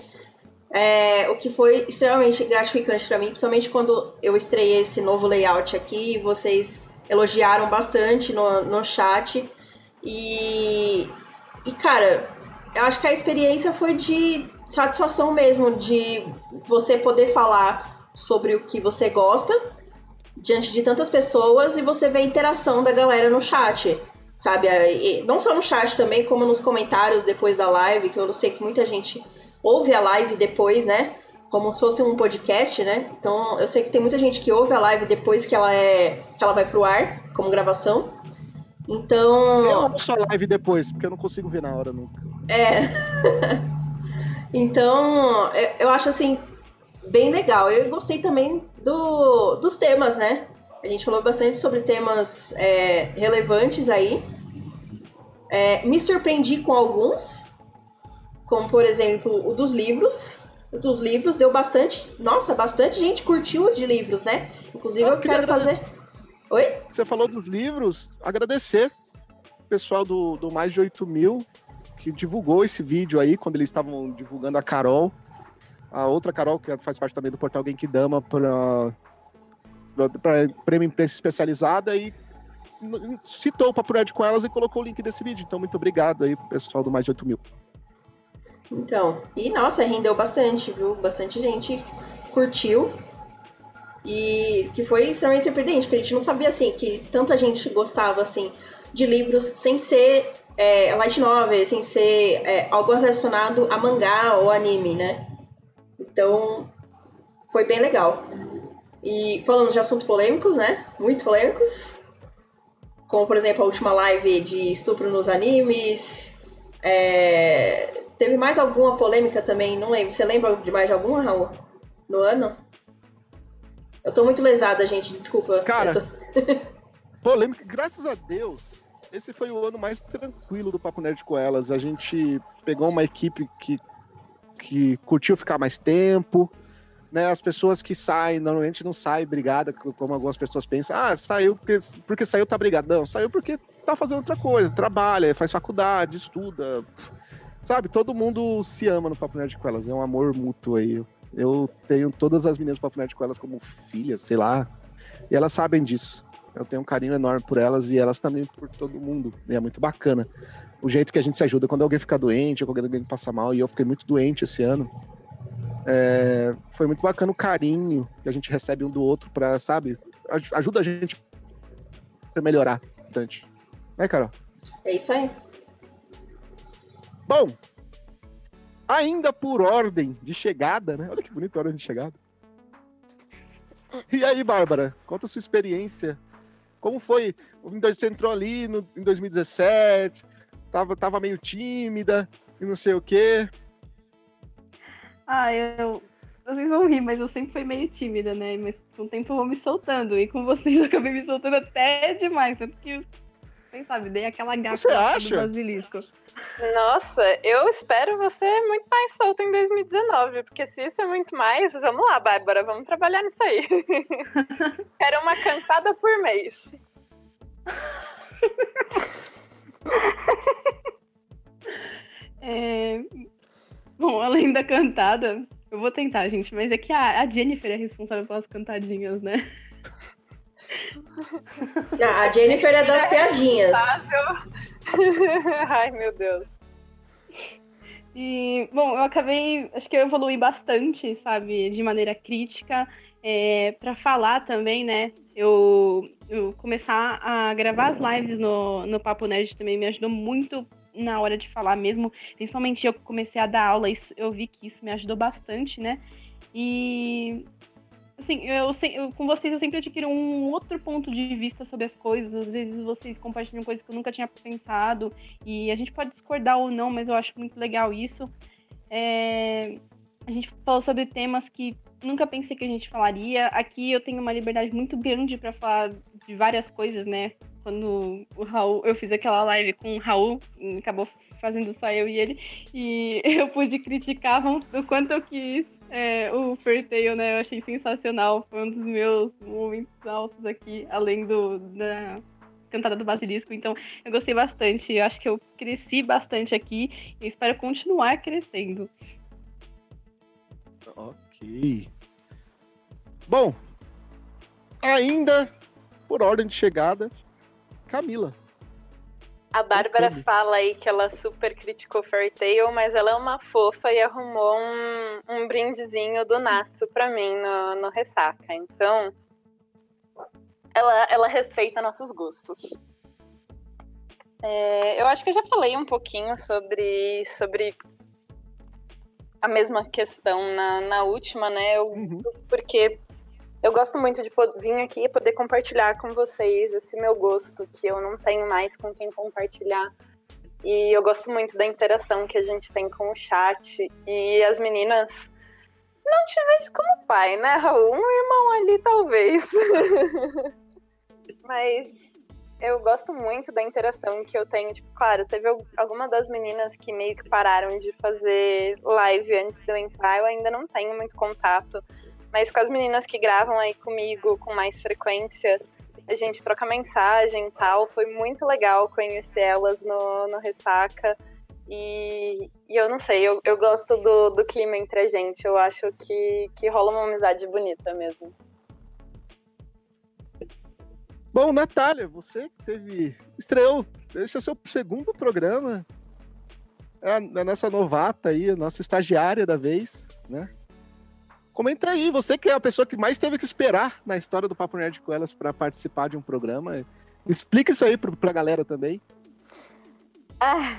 É, o que foi extremamente gratificante para mim, principalmente quando eu estreiei esse novo layout aqui, vocês elogiaram bastante no, no chat. E, e, cara, eu acho que a experiência foi de satisfação mesmo, de você poder falar sobre o que você gosta diante de tantas pessoas e você ver a interação da galera no chat, sabe? E não só no chat também, como nos comentários depois da live, que eu sei que muita gente ouve a live depois, né? Como se fosse um podcast, né? Então eu sei que tem muita gente que ouve a live depois que ela é que ela vai pro ar, como gravação. Então. Eu ouço a live depois, porque eu não consigo ver na hora nunca. É. então, eu acho assim, bem legal. Eu gostei também do, dos temas, né? A gente falou bastante sobre temas é, relevantes aí. É, me surpreendi com alguns, como por exemplo o dos livros. O dos livros deu bastante. Nossa, bastante gente curtiu de livros, né? Inclusive eu quero fazer. Oi? Você falou dos livros, agradecer o pessoal do, do Mais de 8 mil que divulgou esse vídeo aí, quando eles estavam divulgando a Carol. A outra Carol, que faz parte também do portal Genkidama, para prêmio imprensa especializada e citou o Papo Nerd com elas e colocou o link desse vídeo. Então, muito obrigado aí pro pessoal do Mais de 8 mil. Então, e nossa, rendeu bastante, viu? Bastante gente curtiu. E que foi extremamente surpreendente, porque a gente não sabia, assim, que tanta gente gostava, assim, de livros sem ser é, light novel, sem ser é, algo relacionado a mangá ou anime, né? Então, foi bem legal. E falamos de assuntos polêmicos, né? Muito polêmicos. Como, por exemplo, a última live de estupro nos animes. É... Teve mais alguma polêmica também? Não lembro. Você lembra de mais alguma, Raul? No ano? Eu tô muito lesada, gente. Desculpa. Cara, tô... polêmica. Graças a Deus, esse foi o ano mais tranquilo do Papo Nerd com elas. A gente pegou uma equipe que, que curtiu ficar mais tempo. Né, as pessoas que saem, normalmente não saem brigada, como algumas pessoas pensam. Ah, saiu porque, porque saiu, tá brigado. Não, saiu porque tá fazendo outra coisa, trabalha, faz faculdade, estuda. Sabe, todo mundo se ama no Papo Nerd com elas. É um amor mútuo aí. Eu tenho todas as meninas do Papo Nerd com elas como filhas, sei lá. E elas sabem disso. Eu tenho um carinho enorme por elas e elas também por todo mundo. E é muito bacana. O jeito que a gente se ajuda quando alguém fica doente ou quando alguém passa mal. E eu fiquei muito doente esse ano. É, foi muito bacana o carinho que a gente recebe um do outro para, sabe? Ajuda a gente a melhorar bastante. Né, Carol? É isso aí. Bom, ainda por ordem de chegada, né? Olha que bonita a ordem de chegada. E aí, Bárbara, conta a sua experiência como foi? Você entrou ali no, em 2017, tava, tava meio tímida e não sei o quê. Ah, eu. Vocês vão rir, mas eu sempre fui meio tímida, né? Mas com o tempo eu vou me soltando. E com vocês eu acabei me soltando até demais. Tanto que, quem sabe, dei aquela gafa do basilisco. Nossa, eu espero você muito mais solta em 2019, porque se isso é muito mais, vamos lá, Bárbara, vamos trabalhar nisso aí. Quero uma cantada por mês. É... Bom, além da cantada, eu vou tentar, gente, mas é que a, a Jennifer é responsável pelas cantadinhas, né? A Jennifer é das piadinhas. Ai, meu Deus. E, bom, eu acabei, acho que eu evolui bastante, sabe, de maneira crítica, é, para falar também, né? Eu, eu, começar a gravar as lives no, no Papo Nerd também me ajudou muito na hora de falar mesmo, principalmente eu comecei a dar aula, isso, eu vi que isso me ajudou bastante, né? E assim, eu, eu, com vocês eu sempre adquiro um outro ponto de vista sobre as coisas. Às vezes vocês compartilham coisas que eu nunca tinha pensado. E a gente pode discordar ou não, mas eu acho muito legal isso. É, a gente falou sobre temas que nunca pensei que a gente falaria. Aqui eu tenho uma liberdade muito grande para falar de várias coisas, né? Quando o Raul, eu fiz aquela live com o Raul, acabou fazendo só eu e ele. E eu pude criticar o quanto eu quis é, o Fairtail, né? Eu achei sensacional. Foi um dos meus momentos altos aqui, além do da cantada do Basilisco. Então, eu gostei bastante. Eu acho que eu cresci bastante aqui e espero continuar crescendo. Ok. Bom, ainda por ordem de chegada, Camila. A Bárbara fala aí que ela super criticou Fairy Tail, mas ela é uma fofa e arrumou um, um brindezinho do Natsu pra mim no, no Ressaca. Então, ela, ela respeita nossos gostos. É, eu acho que eu já falei um pouquinho sobre, sobre a mesma questão na, na última, né? Eu, uhum. Porque eu gosto muito de vir aqui e poder compartilhar com vocês esse meu gosto, que eu não tenho mais com quem compartilhar. E eu gosto muito da interação que a gente tem com o chat. E as meninas. Não te vejo como pai, né, Raul? Um irmão ali, talvez. Mas eu gosto muito da interação que eu tenho. Tipo, claro, teve alguma das meninas que meio que pararam de fazer live antes de eu entrar. Eu ainda não tenho muito contato mas com as meninas que gravam aí comigo com mais frequência, a gente troca mensagem e tal. Foi muito legal conhecer elas no, no Ressaca. E, e eu não sei, eu, eu gosto do, do clima entre a gente. Eu acho que, que rola uma amizade bonita mesmo. Bom, Natália, você teve. estreou. Esse é o seu segundo programa. É a, a nossa novata aí, a nossa estagiária da vez, né? Comenta aí, você que é a pessoa que mais teve que esperar na história do Papo Nerd com elas para participar de um programa. Explica isso aí pra, pra galera também. Ah,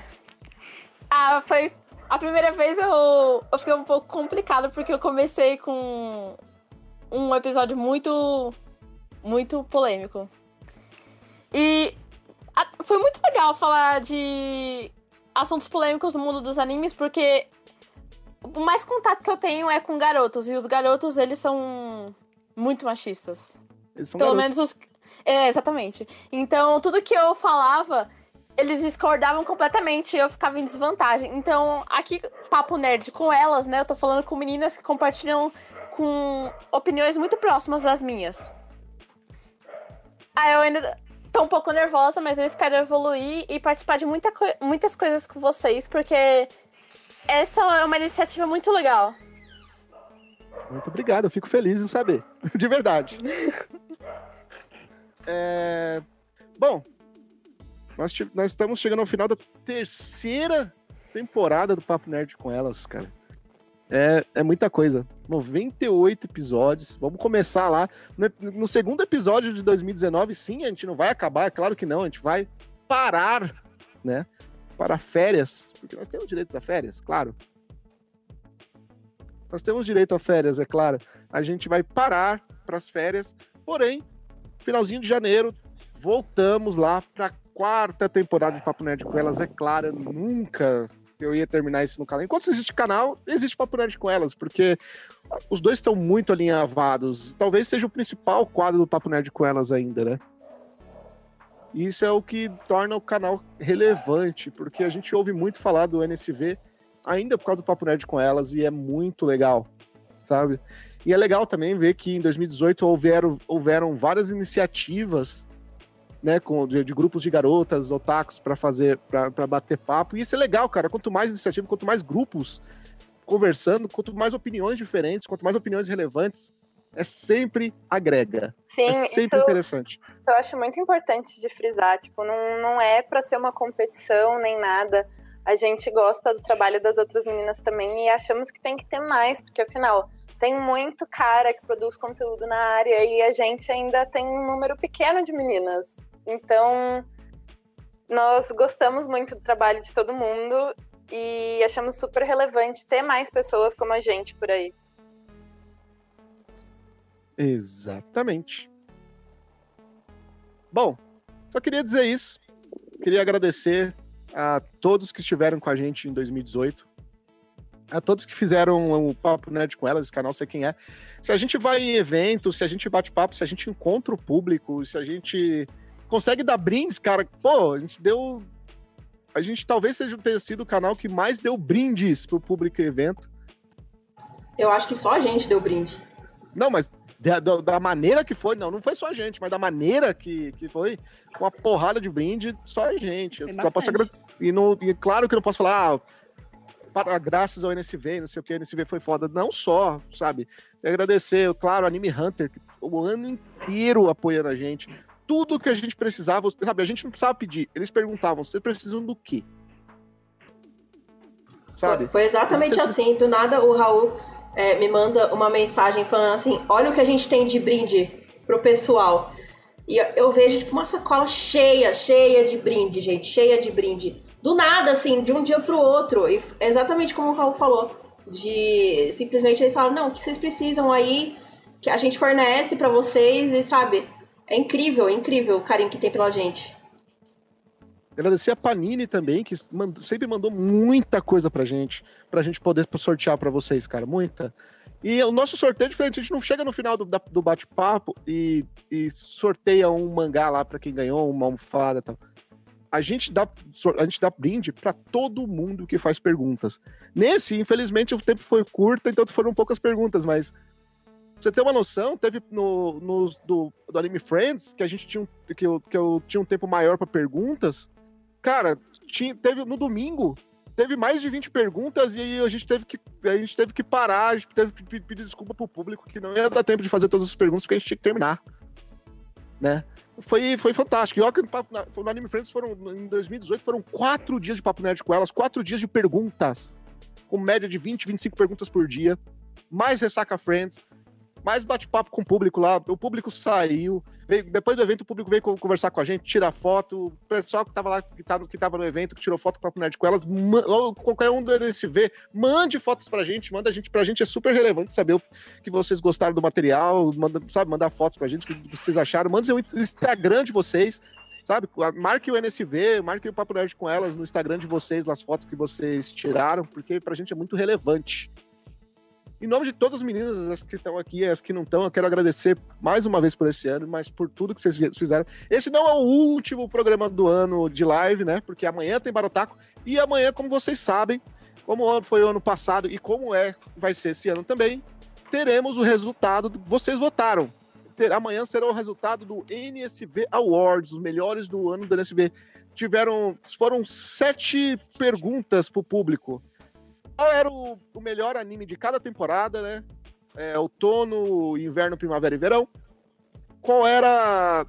ah, foi. A primeira vez eu, eu fiquei um pouco complicado porque eu comecei com um episódio muito. muito polêmico. E a, foi muito legal falar de assuntos polêmicos no mundo dos animes, porque o mais contato que eu tenho é com garotos. E os garotos, eles são muito machistas. Eles são Pelo garotos. menos os. É, exatamente. Então, tudo que eu falava, eles discordavam completamente e eu ficava em desvantagem. Então, aqui, papo nerd com elas, né? Eu tô falando com meninas que compartilham com opiniões muito próximas das minhas. Aí eu ainda tô um pouco nervosa, mas eu espero evoluir e participar de muita co muitas coisas com vocês, porque essa é uma iniciativa muito legal. Muito obrigado, eu fico feliz em saber. De verdade. é... Bom, nós, nós estamos chegando ao final da terceira temporada do Papo Nerd com elas, cara. É, é muita coisa. 98 episódios. Vamos começar lá. No, no, segundo episódio de 2019, sim, a gente não vai acabar, é claro que não. A gente vai parar, né? Para férias, porque nós temos direitos a férias, claro. Nós temos direito a férias, é claro. A gente vai parar para as férias, porém, finalzinho de janeiro, voltamos lá para a quarta temporada de Papo Nerd com elas, é claro. Nunca eu ia terminar isso no canal. Enquanto existe canal, existe Papo Nerd com elas, porque os dois estão muito alinhavados. Talvez seja o principal quadro do Papo Nerd com elas ainda, né? Isso é o que torna o canal relevante, porque a gente ouve muito falar do NSV ainda por causa do Papo Nerd com elas, e é muito legal, sabe? E é legal também ver que em 2018 houveram, houveram várias iniciativas né, com, de, de, grupos de garotas, otakus, para fazer, para bater papo. E isso é legal, cara. Quanto mais iniciativa, quanto mais grupos conversando, quanto mais opiniões diferentes, quanto mais opiniões relevantes, é sempre agrega. Sim, é sempre interessante. Eu acho muito importante de frisar, tipo, não, não é para ser uma competição nem nada. A gente gosta do trabalho das outras meninas também e achamos que tem que ter mais, porque afinal tem muito cara que produz conteúdo na área e a gente ainda tem um número pequeno de meninas. Então, nós gostamos muito do trabalho de todo mundo e achamos super relevante ter mais pessoas como a gente por aí. Exatamente. Bom, só queria dizer isso. Queria agradecer a todos que estiveram com a gente em 2018. A todos que fizeram o Papo Nerd com elas, esse canal, sei quem é. Se a gente vai em eventos, se a gente bate papo, se a gente encontra o público, se a gente consegue dar brindes, cara, pô, a gente deu a gente talvez seja tenha sido o canal que mais deu brindes pro público e evento. Eu acho que só a gente deu brinde. Não, mas da, da- da maneira que foi, não, não foi só a gente, mas da maneira que, que foi, com uma porrada de brinde, só a gente. Eu só posso e, não, e claro que eu não posso falar, ah, para, graças ao NSV, não sei o que, o NSV foi foda. Não só, sabe? E agradecer, claro, o Anime Hunter, que o ano inteiro apoiando a gente. Tudo que a gente precisava, sabe? A gente não precisava pedir. Eles perguntavam, vocês precisam do quê? Sabe? Foi, foi exatamente assim. Do nada o Raul é, me manda uma mensagem falando assim: olha o que a gente tem de brinde pro pessoal. E eu- vejo, tipo, uma sacola cheia, cheia de brinde, gente, cheia de brinde. Do nada, assim, de um dia pro outro. E exatamente como o Raul falou. De simplesmente eles falaram, não, o que vocês precisam aí, que a gente fornece pra vocês, e sabe? É incrível, é incrível o carinho que tem pela gente. Agradecer a Panini também, que mandou- sempre mandou muita coisa pra gente, pra gente poder sortear pra vocês, cara, muita. E o nosso sorteio é diferente, a gente não chega no final do, do bate-papo e, e sorteia um mangá lá pra quem ganhou, uma almofada e tal. A gente dá, a gente dá brinde pra todo mundo que faz perguntas. Nesse, infelizmente, o tempo foi curto, então foram poucas perguntas, mas você ter uma noção, teve no, no do, do Anime Friends, que a gente tinha um, que eu, que eu tinha um tempo maior pra perguntas, Cara, tinha, teve no domingo, teve mais de 20 perguntas e aí a gente teve que, a gente teve que parar, a gente teve que pe- pedir desculpa pro público que não ia dar tempo de fazer todas as perguntas porque a gente tinha que terminar. Né? Foi, foi fantástico. E olha que no, Papo- no Anime Friends foram, em 2018 foram quatro dias de Papo Nerd com elas, quatro dias de perguntas, com média de 20, 25 perguntas por dia, mais Ressaca Friends, mais bate-papo com o público lá, o público saiu, veio- depois do evento o público veio co- conversar com a gente, tirar foto, o pessoal que tava lá, que tava, que tava no evento, que tirou foto com a Nerd com elas, ou qualquer um do NSV, mande fotos pra gente, manda a gente, pra gente é super relevante saber que vocês gostaram do material, manda, sabe, mandar fotos pra gente, o que vocês acharam, manda o Instagram de vocês, sabe, marque o NSV, marque o Papo Nerd com elas no Instagram de vocês, nas fotos que vocês tiraram, porque pra gente é muito relevante. Em nome de todas as meninas, as que estão aqui, as que não estão, eu quero agradecer mais uma vez por esse ano, mas por tudo que vocês fizeram. Esse não é o último programa do ano de live, né? Porque amanhã tem Barotaco e amanhã, como vocês sabem, como foi o ano passado e como é, vai ser esse ano também, teremos o resultado que vocês votaram. Ter- amanhã será o resultado do NSV Awards, os melhores do ano do NSV. Tiveram, foram sete perguntas para o público. Qual era o, o melhor anime de cada temporada, né? É, outono, inverno, primavera e verão. Qual era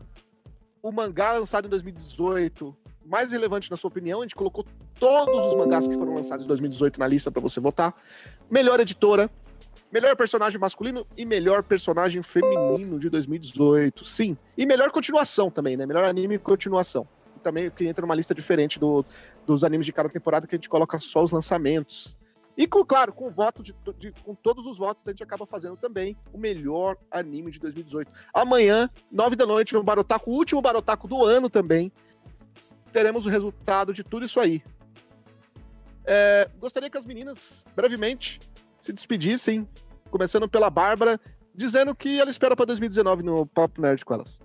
o mangá lançado em 2018 mais relevante na sua opinião? A gente colocou todos os mangás que foram lançados em 2018 na lista para você votar. Melhor editora, melhor personagem masculino e melhor personagem feminino de 2018. Sim. E melhor continuação também, né? Melhor anime e continuação. Também que entra numa lista diferente do, dos animes de cada temporada que a gente coloca só os lançamentos. E, com, claro, com voto de, de- com todos os votos, a gente acaba fazendo também o melhor anime de 2018. Amanhã, nove da noite, no Barotaco, o último Barotaco do ano também, teremos o resultado de tudo isso aí. É, gostaria que as meninas, brevemente, se despedissem, começando pela Bárbara, dizendo que ela espera para 2019 no Pop Nerd com elas.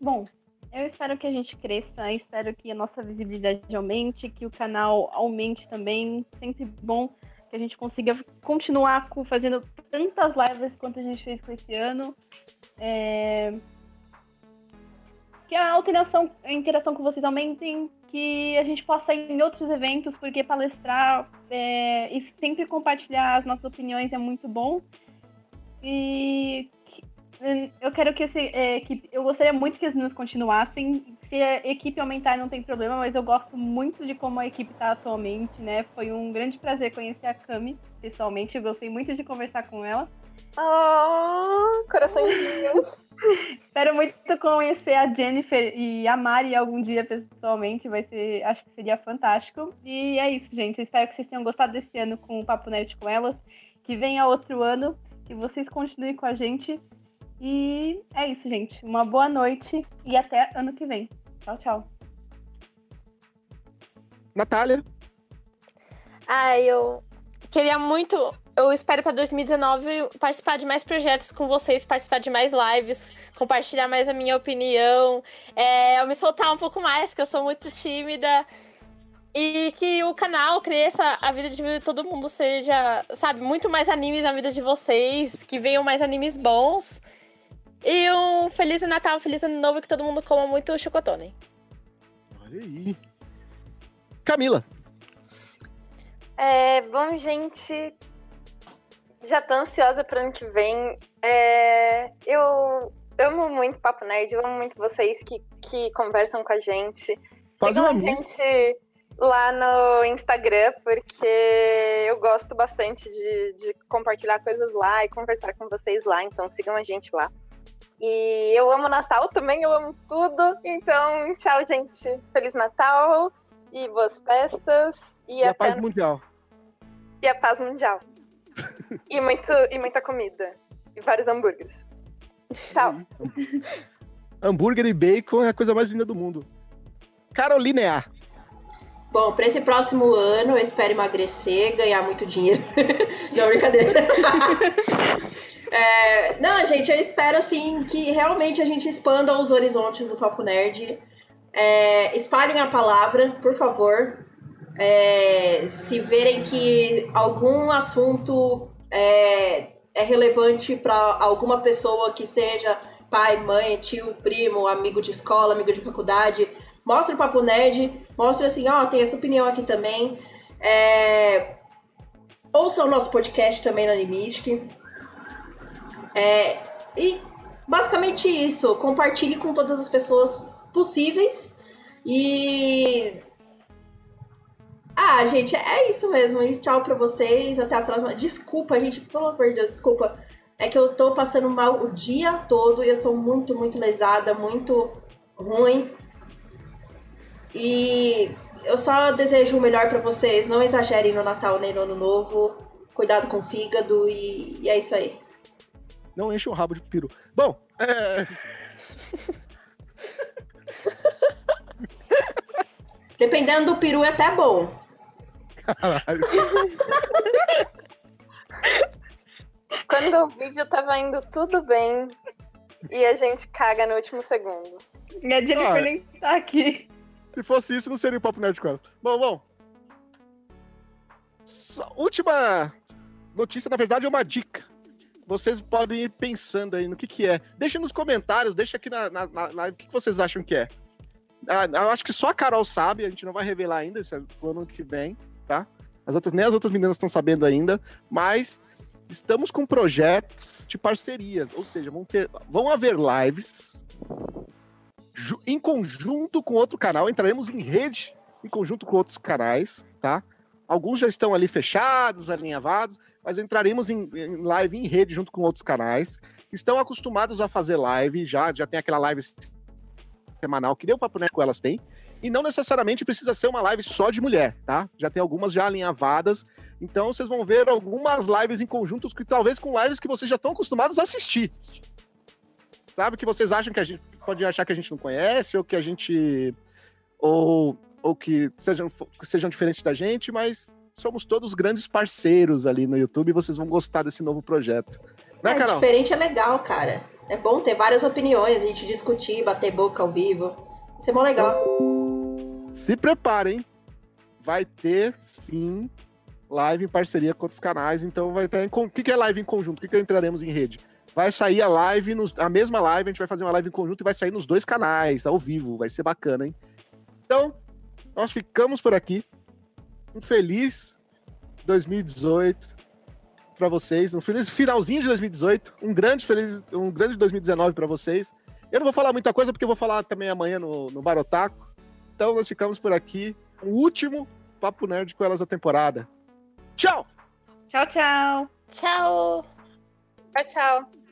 Bom, eu espero que a gente cresça, espero que a nossa visibilidade aumente, que o canal aumente também. Sempre bom que a gente consiga continuar fazendo tantas lives quanto a gente fez com esse ano. É, Que a alteração, a interação com vocês aumentem, que a gente possa ir em outros eventos, porque palestrar é, e sempre compartilhar as nossas opiniões é muito bom. E Eu quero que esse é, equipe. Eu gostaria muito que as meninas continuassem. Se a equipe aumentar, não tem problema, mas eu gosto muito de como a equipe tá atualmente, né? Foi um grande prazer conhecer a Cami pessoalmente. Eu gostei muito de conversar com ela. Oh, coraçõezinhos. Espero muito conhecer a Jennifer e a Mari algum dia pessoalmente. Vai ser. Acho que seria fantástico. E é isso, gente. Eu espero que vocês tenham gostado desse ano com o Papo Nerd com elas. Que venha outro ano. Que vocês continuem com a gente. E é isso, gente. Uma boa noite e até ano que vem. Tchau, tchau. Natália, Ah, eu queria muito eu espero para 2019 participar de mais projetos com vocês, participar de mais lives, compartilhar mais a minha opinião, é, eu me soltar um pouco mais, que eu sou muito tímida. E que o canal cresça, a vida de todo mundo seja, sabe, muito mais animes na vida de vocês, que venham mais animes bons. E um Feliz Natal, Feliz Ano Novo, que todo mundo coma muito chocotone. Olha aí. Camila. É, bom, gente, já tô ansiosa pro ano que vem. É, eu amo muito Papo Nerd, eu amo muito vocês que, que conversam com a gente. Faz Sigam uma a gente lá no Instagram, porque eu gosto bastante de, de compartilhar coisas lá e conversar com vocês lá, então sigam a gente lá. E eu amo Natal também, eu amo tudo. Então, tchau, gente. Feliz Natal e boas festas. E, E a paz mundial. e a paz mundial. e, muito, e muita comida. E vários hambúrgueres. Tchau. Hambúrguer e bacon é a coisa mais linda do mundo. Carolina. Bom, para esse próximo ano, eu espero emagrecer, ganhar muito dinheiro. não, brincadeira. É, não, gente, eu espero assim que realmente a gente expanda os horizontes do Papo Nerd. É, espalhem a palavra, por favor. É, se verem que algum assunto é, é relevante para alguma pessoa que seja pai, mãe, tio, primo, amigo de escola, amigo de faculdade, mostra o Papo Nerd, mostra assim, ó, tem essa opinião aqui também. É, ouça o nosso podcast também na Animistic. É, e basicamente isso. Compartilhe com todas as pessoas possíveis. E. Ah, gente, é isso mesmo. E tchau pra vocês. Até a próxima. Desculpa, gente, pelo amor de Deus, desculpa. É que eu tô passando mal o dia todo e eu tô muito, muito lesada, muito ruim. E eu só desejo o melhor pra vocês. Não exagerem no Natal nem no Ano Novo. Cuidado com o fígado e, e é isso aí. Não enche o rabo de peru. Bom, é... Dependendo do peru é até bom. Caralho. Quando o vídeo tava indo tudo bem e a gente caga no último segundo. E a Jennifer Ah. nem tá aqui. Se fosse isso, não seria o Papo Nerd com. Bom, bom. Só- última notícia, na verdade, é uma dica. Vocês podem ir pensando aí no que que é. Deixa nos comentários, deixa aqui na, na, na live o que que vocês acham que é. Ah, eu acho que só a Carol sabe, a gente não vai revelar ainda, isso é pro ano que vem, tá? As outras, nem as outras meninas estão sabendo ainda, mas estamos com projetos de parcerias, ou seja, vão, ter, vão haver lives em conjunto com outro canal, entraremos em rede em conjunto com outros canais, tá? Alguns já estão ali fechados, alinhavados, mas entraremos em, em live em rede junto com outros canais. Estão acostumados a fazer live, já, já tem aquela live semanal que o Papo Net com elas têm. E não necessariamente precisa ser uma live só de mulher, tá? Já tem algumas já alinhavadas. Então vocês vão ver algumas lives em conjuntos que talvez com lives que vocês já estão acostumados a assistir. Sabe que vocês acham que a gente pode achar que a gente não conhece ou que a gente ou, ou que sejam, que sejam diferentes da gente, mas somos todos grandes parceiros ali no YouTube e vocês vão gostar desse novo projeto. Né, é, Carol? diferente é legal, cara. É bom ter várias opiniões, a gente discutir, bater boca ao vivo. Isso é mó legal. Se preparem, vai ter sim live em parceria com outros canais, então vai ter. O que é live em conjunto? O que, que entraremos em rede? Vai sair a live, nos, a mesma live, a gente vai fazer uma live em conjunto e vai sair nos dois canais, ao vivo, vai ser bacana, hein? Então, nós ficamos por aqui. Um feliz 2018 para vocês, um feliz finalzinho de 2018, um grande feliz, um grande 2019 para vocês. Eu não vou falar muita coisa porque eu vou falar também amanhã no, no Barotaco. Então nós ficamos por aqui. O último Papo Nerd com elas da temporada. Tchau! Tchau, tchau. Tchau! Tchau, tchau.